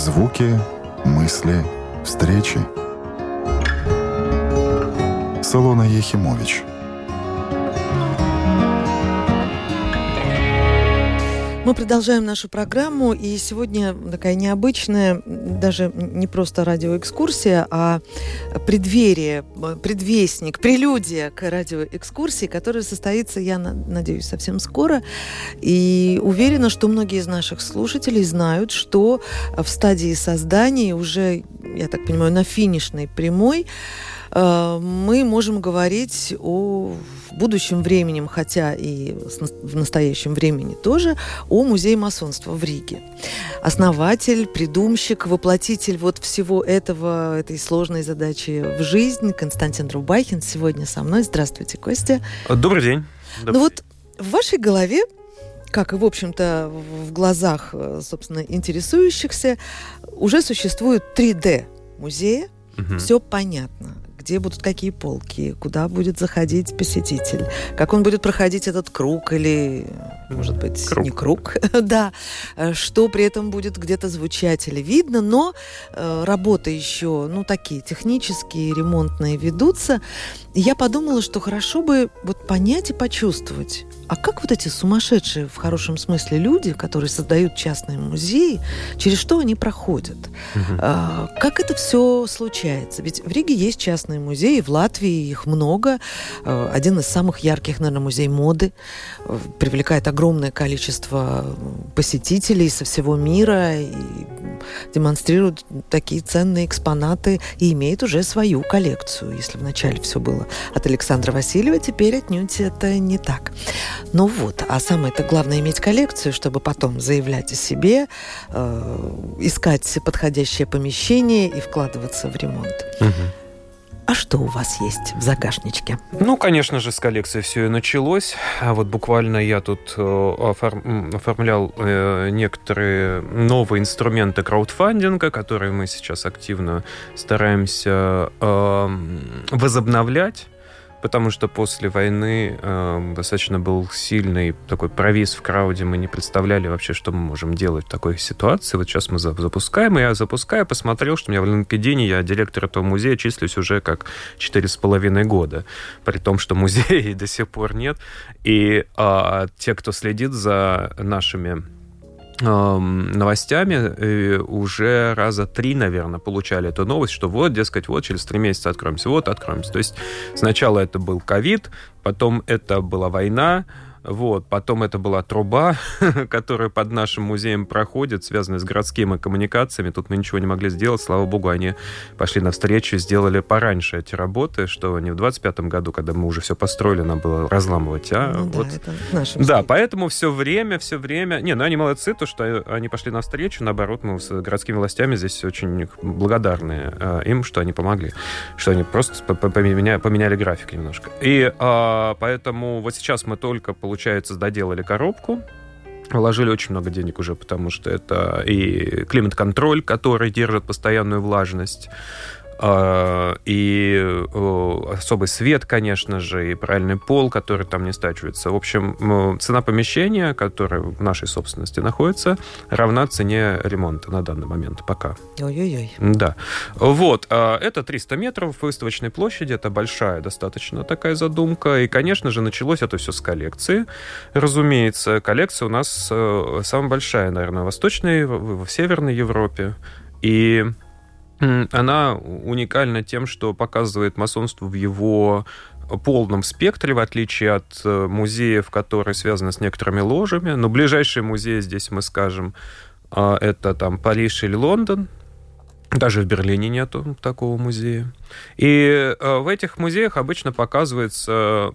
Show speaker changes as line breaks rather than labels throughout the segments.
Звуки, мысли, встречи. Салона Ехимович –
Мы продолжаем нашу программу, и сегодня такая необычная, даже не просто радиоэкскурсия, а преддверие, предвестник, прелюдия к радиоэкскурсии, которая состоится, я надеюсь, совсем скоро. И уверена, что многие из наших слушателей знают, что в стадии создания уже, я так понимаю, на финишной прямой мы можем говорить о будущем времени, хотя и в настоящем времени тоже, о музее масонства в Риге. Основатель, придумщик, воплотитель вот всего этого, этой сложной задачи в жизнь Константин Рубахин сегодня со мной. Здравствуйте, Костя.
Добрый день.
Добрый ну вот в вашей голове как и, в общем-то, в глазах, э, собственно, интересующихся, уже существует 3D музея. Угу. Все понятно где будут какие полки, куда будет заходить посетитель, как он будет проходить этот круг или, может быть, круг. не круг, да, э, что при этом будет где-то звучать или видно, но э, работы еще, ну, такие технические, ремонтные ведутся. я подумала, что хорошо бы вот понять и почувствовать, а как вот эти сумасшедшие, в хорошем смысле, люди, которые создают частные музеи, через что они проходят? Угу. А, как это все случается? Ведь в Риге есть частные музеи, в Латвии их много. А, один из самых ярких, наверное, музей моды. А, привлекает огромное количество посетителей со всего мира и демонстрирует такие ценные экспонаты и имеет уже свою коллекцию. Если вначале все было от Александра Васильева, теперь отнюдь это не так. Ну вот, а самое-то главное иметь коллекцию, чтобы потом заявлять о себе, э, искать подходящее помещение и вкладываться в ремонт. Угу. А что у вас есть в загашничке?
Ну, конечно же, с коллекцией все и началось. А вот буквально я тут э, оформ... оформлял э, некоторые новые инструменты краудфандинга, которые мы сейчас активно стараемся э, возобновлять потому что после войны э, достаточно был сильный такой провис в крауде, мы не представляли вообще, что мы можем делать в такой ситуации. Вот сейчас мы запускаем, и я запускаю, посмотрел, что у меня в LinkedIn я директор этого музея числюсь уже как четыре с половиной года, при том, что музея до сих пор нет. И э, те, кто следит за нашими новостями уже раза три, наверное, получали эту новость, что вот, дескать, вот через три месяца откроемся, вот откроемся. То есть сначала это был ковид, потом это была война, вот. Потом это была труба, которая под нашим музеем проходит, связанная с городскими коммуникациями. Тут мы ничего не могли сделать. Слава богу, они пошли навстречу и сделали пораньше эти работы, что не в 25-м году, когда мы уже все построили, нам было разламывать, а ну, вот... Да, это да, поэтому все время, все время... Не, ну они молодцы, то, что они пошли навстречу. Наоборот, мы с городскими властями здесь очень благодарны а, им, что они помогли, что они просто поменяли, поменяли график немножко. И а, поэтому вот сейчас мы только получается, доделали коробку, Вложили очень много денег уже, потому что это и климат-контроль, который держит постоянную влажность, и особый свет, конечно же, и правильный пол, который там не стачивается. В общем, цена помещения, которое в нашей собственности находится, равна цене ремонта на данный момент пока.
Ой-ой-ой.
Да. Вот. А, это 300 метров выставочной площади. Это большая достаточно такая задумка. И, конечно же, началось это все с коллекции. Разумеется, коллекция у нас э, самая большая, наверное, в Восточной, в Северной Европе. И она уникальна тем, что показывает масонство в его полном спектре, в отличие от э, музеев, которые связаны с некоторыми ложами. Но ближайшие музеи здесь мы скажем, а, это там Париж или Лондон, даже в Берлине нету такого музея. И э, в этих музеях обычно показываются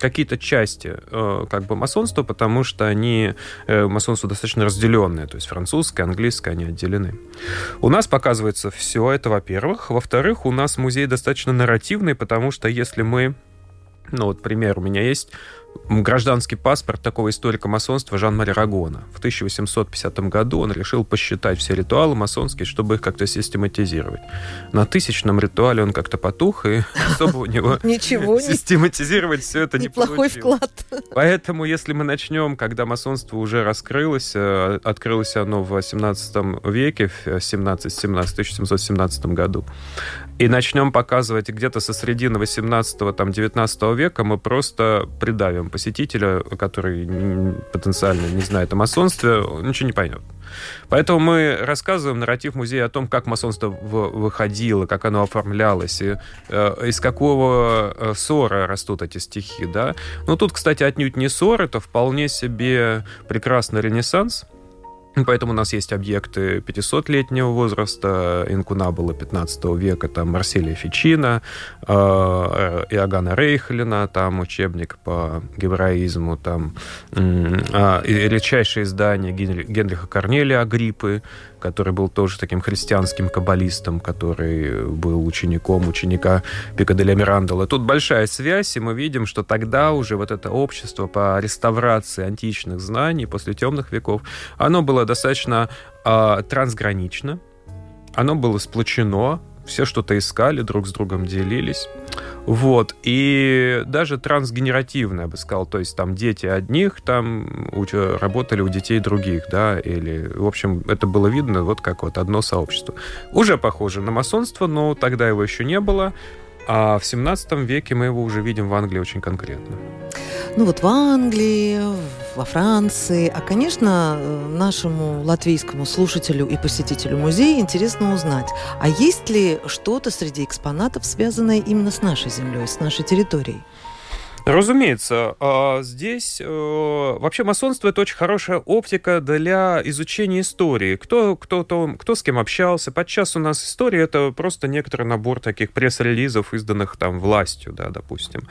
какие-то части э, как бы масонства, потому что они э, масонство достаточно разделенные, то есть французское, английское, они отделены. У нас показывается все это, во-первых. Во-вторых, у нас музей достаточно нарративный, потому что если мы, ну вот пример у меня есть, гражданский паспорт такого историка масонства Жан-Мари Рагона. В 1850 году он решил посчитать все ритуалы масонские, чтобы их как-то систематизировать. На тысячном ритуале он как-то потух, и особо у него
Ничего
систематизировать все это не
Неплохой вклад.
Поэтому, если мы начнем, когда масонство уже раскрылось, э, открылось оно в 18 веке, в 17, 17, 1717 году, и начнем показывать где-то со средины 18-19 века, мы просто придавим посетителя, который потенциально не знает о масонстве, ничего не поймет. Поэтому мы рассказываем нарратив музея о том, как масонство выходило, как оно оформлялось, и, э, из какого э, ссора растут эти стихи. Да? Но тут, кстати, отнюдь не ссор, это вполне себе прекрасный ренессанс, Поэтому у нас есть объекты 500-летнего возраста, инкунабула 15 века, там Марселия Фичина, э, Иоганна Рейхлина, там учебник по гебраизму, там э, редчайшее издание Генриха Корнелия Агриппы, который был тоже таким христианским каббалистом, который был учеником ученика Пикаделя Мирандола. Тут большая связь, и мы видим, что тогда уже вот это общество по реставрации античных знаний после темных веков, оно было достаточно э, трансгранично, оно было сплочено, все что-то искали, друг с другом делились. Вот. И даже трансгенеративно, я бы сказал, то есть там дети одних там работали у детей других, да, или, в общем, это было видно вот как вот одно сообщество. Уже похоже на масонство, но тогда его еще не было. А в 17 веке мы его уже видим в Англии очень конкретно.
Ну вот в Англии, во Франции. А, конечно, нашему латвийскому слушателю и посетителю музея интересно узнать, а есть ли что-то среди экспонатов, связанное именно с нашей землей, с нашей территорией?
Разумеется, а, здесь э, вообще масонство это очень хорошая оптика для изучения истории. Кто, кто, кто, кто с кем общался. Подчас у нас история это просто некоторый набор таких пресс-релизов, изданных там властью, да, допустим.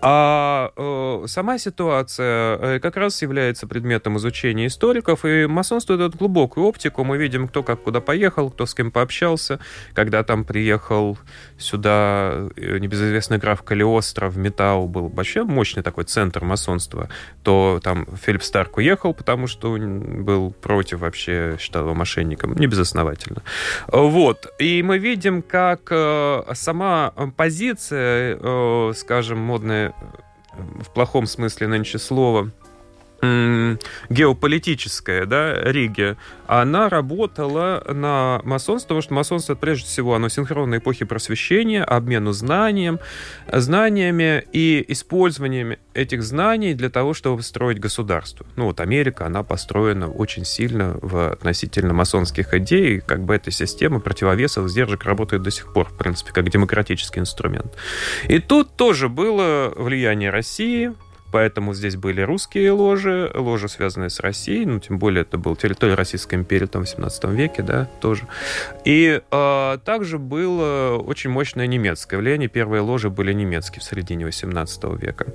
А э, сама ситуация э, как раз является предметом изучения историков, и масонство дает глубокую оптику. Мы видим, кто как куда поехал, кто с кем пообщался, когда там приехал сюда небезызвестный граф Калиостро в Метау был вообще мощный такой центр масонства, то там Филипп Старк уехал, потому что он был против вообще, считал его мошенником, не безосновательно. Вот. И мы видим, как э, сама позиция, э, скажем, модная в плохом смысле нынче слова, геополитическая, да, Риги, она работала на масонство, потому что масонство, прежде всего, оно синхронно эпохи просвещения, обмену знанием, знаниями и использованием этих знаний для того, чтобы строить государство. Ну вот Америка, она построена очень сильно в относительно масонских идей, как бы эта система противовесов, сдержек работает до сих пор, в принципе, как демократический инструмент. И тут тоже было влияние России, Поэтому здесь были русские ложи, ложи, связанные с Россией, ну, тем более это был территория Российской империи там, в 17 веке, да, тоже. И э, также было очень мощное немецкое влияние. Первые ложи были немецкие в середине 18 века.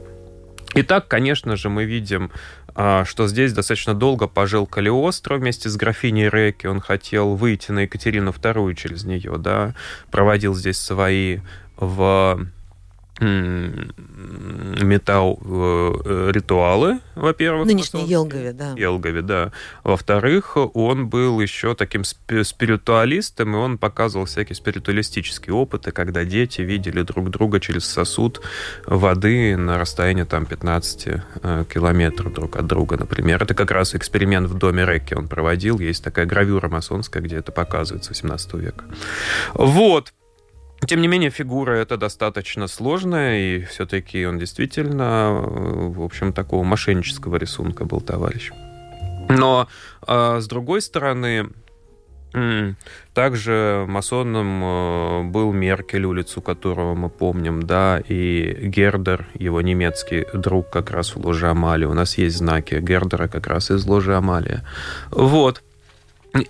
Итак, конечно же, мы видим, а, что здесь достаточно долго пожил Калиостро вместе с графиней Реки. Он хотел выйти на Екатерину II через нее, да, проводил здесь свои в металл э, ритуалы, во-первых.
Нынешний Елгове, да.
Елгове, да. Во-вторых, он был еще таким спиритуалистом, и он показывал всякие спиритуалистические опыты, когда дети видели друг друга через сосуд воды на расстоянии там 15 э, километров друг от друга, например. Это как раз эксперимент в доме Рекки он проводил. Есть такая гравюра масонская, где это показывается 18 века. Вот. Тем не менее, фигура это достаточно сложная, и все-таки он действительно, в общем, такого мошеннического рисунка был товарищ. Но, а, с другой стороны, также масоном э, был Меркель, улицу которого мы помним, да, и Гердер, его немецкий друг, как раз в ложе Амалии. У нас есть знаки Гердера как раз из ложи Амалия. Вот.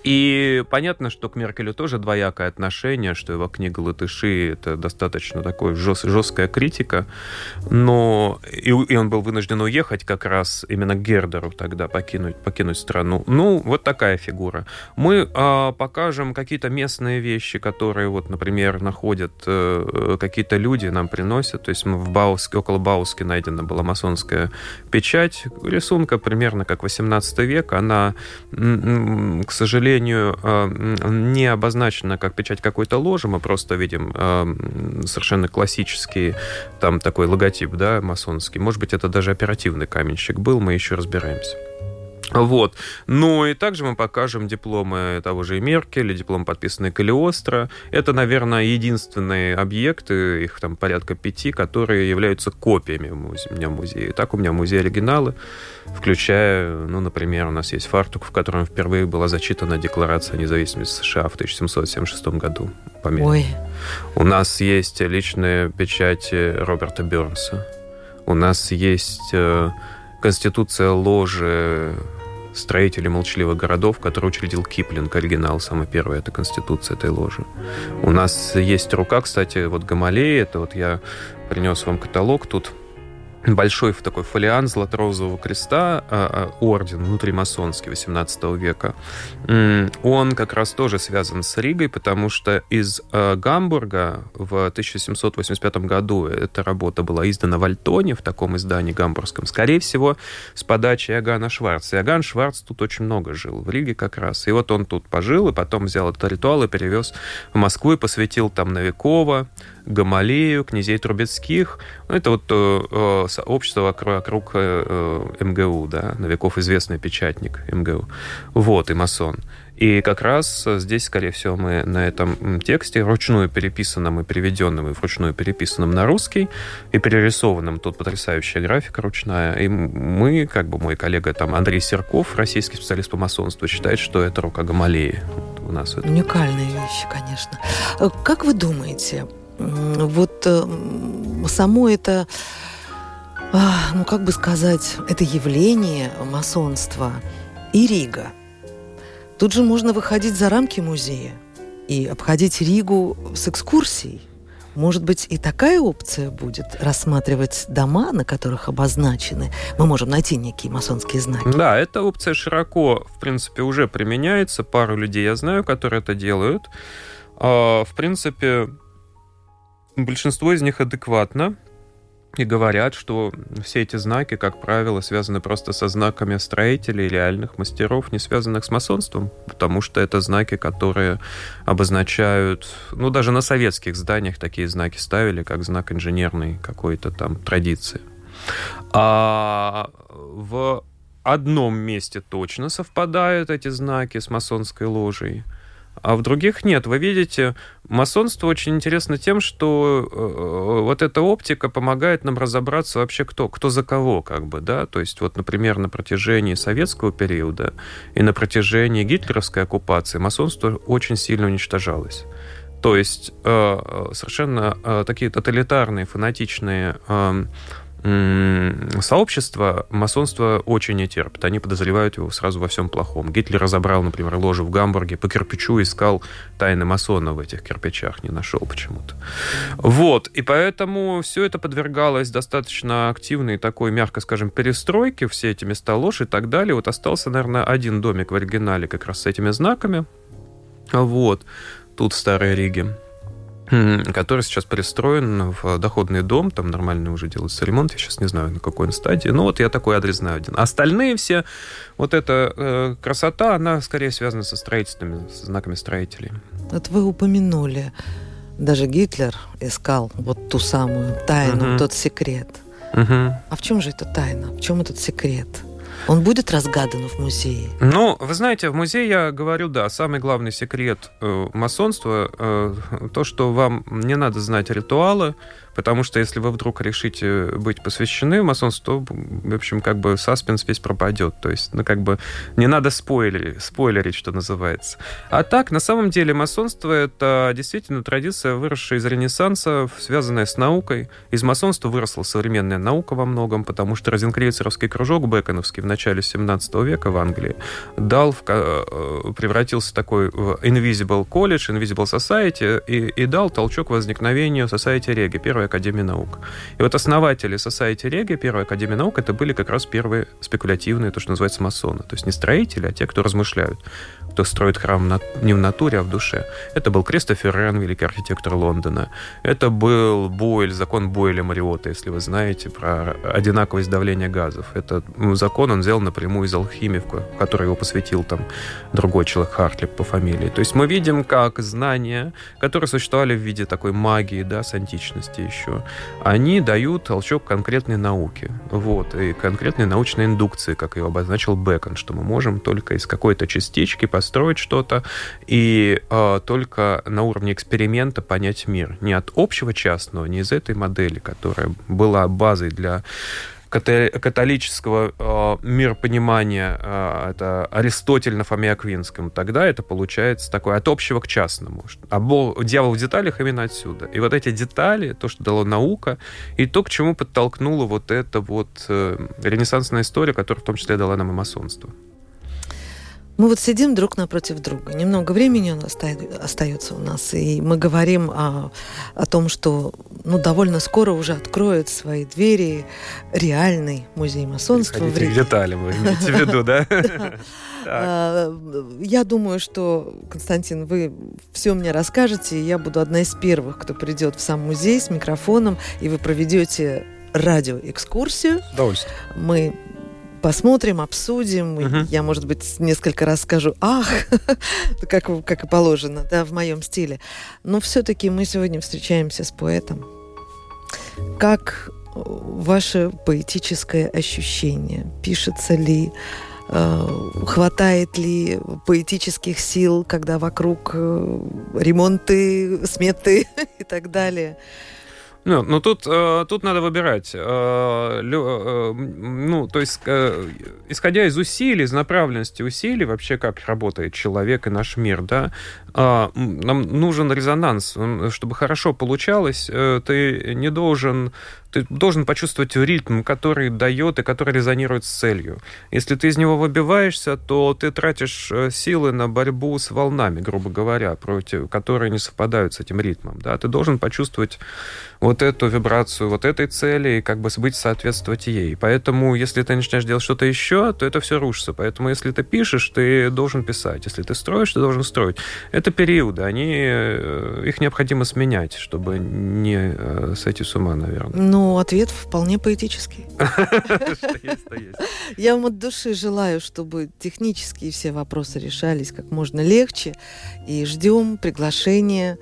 И понятно, что к Меркелю тоже двоякое отношение, что его книга «Латыши» — это достаточно такой жест, жесткая критика, но и, и он был вынужден уехать как раз именно к Гердеру тогда, покинуть, покинуть страну. Ну, вот такая фигура. Мы а, покажем какие-то местные вещи, которые, вот, например, находят а, какие-то люди, нам приносят. То есть мы в Бауске, около Бауски найдена была масонская печать, рисунка примерно как 18 век. Она, к сожалению, сожалению, э, не обозначена как печать какой-то ложи. Мы просто видим э, совершенно классический там такой логотип, да, масонский. Может быть, это даже оперативный каменщик был, мы еще разбираемся. Вот. Ну и также мы покажем дипломы того же Меркеля, диплом, подписанный Калиостро. Это, наверное, единственные объекты, их там порядка пяти, которые являются копиями у меня в музее. Так у меня в музее оригиналы, включая, ну, например, у нас есть фартук, в котором впервые была зачитана Декларация независимости США в 1776 году. Ой. У нас есть личные печати Роберта Бернса. У нас есть э, Конституция ложи строителей молчаливых городов, который учредил Киплинг, оригинал, самый первый, это конституция этой ложи. У нас есть рука, кстати, вот Гамалея, это вот я принес вам каталог тут, большой такой фолиан Златорозового креста, а, а, орден внутримасонский 18 века, он как раз тоже связан с Ригой, потому что из а, Гамбурга в 1785 году эта работа была издана в Альтоне, в таком издании гамбургском, скорее всего, с подачи Иоганна Шварца. Иоганн Шварц тут очень много жил, в Риге как раз. И вот он тут пожил, и потом взял этот ритуал и перевез в Москву и посвятил там Новикова, Гамалею, князей Трубецких. Ну, это вот э, э сообщество вокруг, вокруг э, э МГУ, да, Новиков известный печатник МГУ. Вот, и масон. И как раз здесь, скорее всего, мы на этом тексте, вручную переписанном и переведенном, и вручную переписанном на русский, и перерисованном, тут потрясающая графика ручная, и мы, как бы мой коллега там Андрей Серков, российский специалист по масонству, считает, что это рука Гамалеи у нас.
Уникальные вещи, конечно. Э, как вы думаете, вот э, само это, а, ну как бы сказать, это явление масонства и Рига. Тут же можно выходить за рамки музея и обходить Ригу с экскурсией. Может быть, и такая опция будет рассматривать дома, на которых обозначены. Мы можем найти некие масонские знаки.
Да, эта опция широко, в принципе, уже применяется. Пару людей я знаю, которые это делают. А, в принципе, Большинство из них адекватно и говорят, что все эти знаки, как правило, связаны просто со знаками строителей, реальных мастеров, не связанных с масонством, потому что это знаки, которые обозначают, ну, даже на советских зданиях такие знаки ставили, как знак инженерной какой-то там традиции. А в одном месте точно совпадают эти знаки с масонской ложей – а в других нет. Вы видите, масонство очень интересно тем, что э, вот эта оптика помогает нам разобраться вообще кто, кто за кого, как бы, да, то есть вот, например, на протяжении советского периода и на протяжении гитлеровской оккупации масонство очень сильно уничтожалось. То есть э, совершенно э, такие тоталитарные, фанатичные эм, сообщество масонство очень не терпит. Они подозревают его сразу во всем плохом. Гитлер разобрал, например, ложу в Гамбурге, по кирпичу искал тайны масона в этих кирпичах, не нашел почему-то. Вот, и поэтому все это подвергалось достаточно активной такой, мягко скажем, перестройке, все эти места ложь и так далее. Вот остался, наверное, один домик в оригинале как раз с этими знаками. Вот, тут в Старой Риге который сейчас пристроен в доходный дом, там нормально уже делается ремонт, я сейчас не знаю, на какой он стадии, но вот я такой адрес знаю один. Остальные все, вот эта э, красота, она скорее связана со строительствами, с знаками строителей.
Вот вы упомянули, даже Гитлер искал вот ту самую тайну, угу. тот секрет. Угу. А в чем же эта тайна? В чем этот секрет? Он будет разгадан в музее?
Ну, вы знаете, в музее я говорю, да, самый главный секрет э, масонства э, то, что вам не надо знать ритуалы, Потому что если вы вдруг решите быть посвящены масонству, то, в общем, как бы саспенс весь пропадет. То есть, ну, как бы не надо спойлерить, спойлерить, что называется. А так, на самом деле, масонство — это действительно традиция, выросшая из Ренессанса, связанная с наукой. Из масонства выросла современная наука во многом, потому что розенкрейцеровский кружок Беконовский в начале 17 века в Англии дал, э, превратился такой в Invisible College, Invisible Society, и, и дал толчок возникновению Society Реги, первой академии наук. И вот основатели Society Реги, первой академии наук, это были как раз первые спекулятивные, то, что называется, масоны. То есть не строители, а те, кто размышляют кто строит храм не в натуре, а в душе. Это был Кристофер Рен, великий архитектор Лондона. Это был Бойль, закон Бойля Мариота, если вы знаете про одинаковость давления газов. Это ну, закон он взял напрямую из алхимии, в который его посвятил там другой человек Хартлип по фамилии. То есть мы видим, как знания, которые существовали в виде такой магии, да, с античности еще, они дают толчок конкретной науке. Вот, и конкретной научной индукции, как ее обозначил Бекон, что мы можем только из какой-то частички построить что-то и э, только на уровне эксперимента понять мир. Не от общего частного, не из этой модели, которая была базой для католического э, миропонимания, э, это Аристотель на Фоме Аквинском, тогда это получается такое от общего к частному. А дьявол в деталях именно отсюда. И вот эти детали, то, что дало наука, и то, к чему подтолкнула вот эта вот э, ренессансная история, которая в том числе дала нам и масонство.
Мы вот сидим друг напротив друга. Немного времени остается у нас, и мы говорим о, о том, что ну, довольно скоро уже откроют свои двери реальный музей масонства.
в Риге. детали вы имеете в виду, да?
А, я думаю, что, Константин, вы все мне расскажете, и я буду одна из первых, кто придет в сам музей с микрофоном, и вы проведете радиоэкскурсию.
Удовольствие.
Мы посмотрим, обсудим. Угу. Я, может быть, несколько раз скажу «ах», как, как и положено, да, в моем стиле. Но все-таки мы сегодня встречаемся с поэтом. Как э, ваше поэтическое ощущение? Пишется ли, э, хватает ли поэтических сил, когда вокруг э, ремонты, сметы и так далее?
Ну, ну тут, э, тут надо выбирать. Э, э, ну, то есть, э, исходя из усилий, из направленности усилий, вообще как работает человек и наш мир, да, э, нам нужен резонанс. Чтобы хорошо получалось, э, ты не должен ты должен почувствовать ритм, который дает и который резонирует с целью. Если ты из него выбиваешься, то ты тратишь э, силы на борьбу с волнами, грубо говоря, против, которые не совпадают с этим ритмом. Да? Ты должен почувствовать вот эту вибрацию, вот этой цели и как бы быть соответствовать ей. Поэтому, если ты начинаешь делать что-то еще, то это все рушится. Поэтому, если ты пишешь, ты должен писать. Если ты строишь, ты должен строить. Это периоды, они, э, их необходимо сменять, чтобы не э, сойти с ума, наверное.
Ну, ответ вполне поэтический. Я вам от души желаю, чтобы технические все вопросы решались как можно легче. И ждем приглашения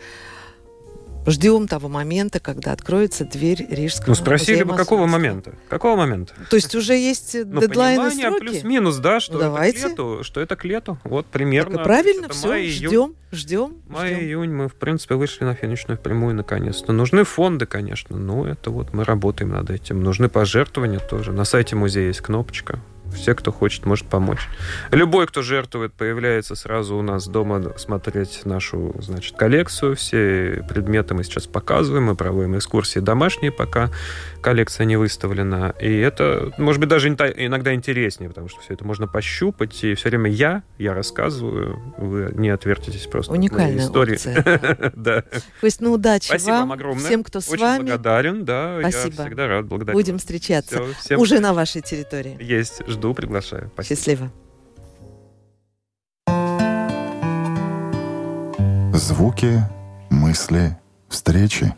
ждем того момента, когда откроется дверь Рижского
Ну, спросили бы, какого момента? Какого момента?
То есть уже есть ну, дедлайн и сроки?
плюс-минус, да, что, ну, давайте. это к лету, что это к лету. Вот примерно.
Так, правильно, все, май, ждем, ждем.
Май-июнь мы, в принципе, вышли на финишную прямую наконец-то. Нужны фонды, конечно, но это вот мы работаем над этим. Нужны пожертвования тоже. На сайте музея есть кнопочка все, кто хочет, может помочь. Любой, кто жертвует, появляется сразу у нас дома смотреть нашу, значит, коллекцию. Все предметы мы сейчас показываем, мы проводим экскурсии домашние, пока коллекция не выставлена. И это, может быть, даже иногда интереснее, потому что все это можно пощупать. И все время я, я рассказываю, вы не отвертитесь просто
Уникальная истории.
да.
То есть, ну, удачи Спасибо вам, огромное. всем, кто с
Очень
вами.
благодарен, да.
Спасибо.
Я всегда рад, благодарю.
Будем встречаться уже на вашей территории.
Есть, Жду, приглашаю.
Спасибо. Счастливо.
Звуки, мысли, встречи.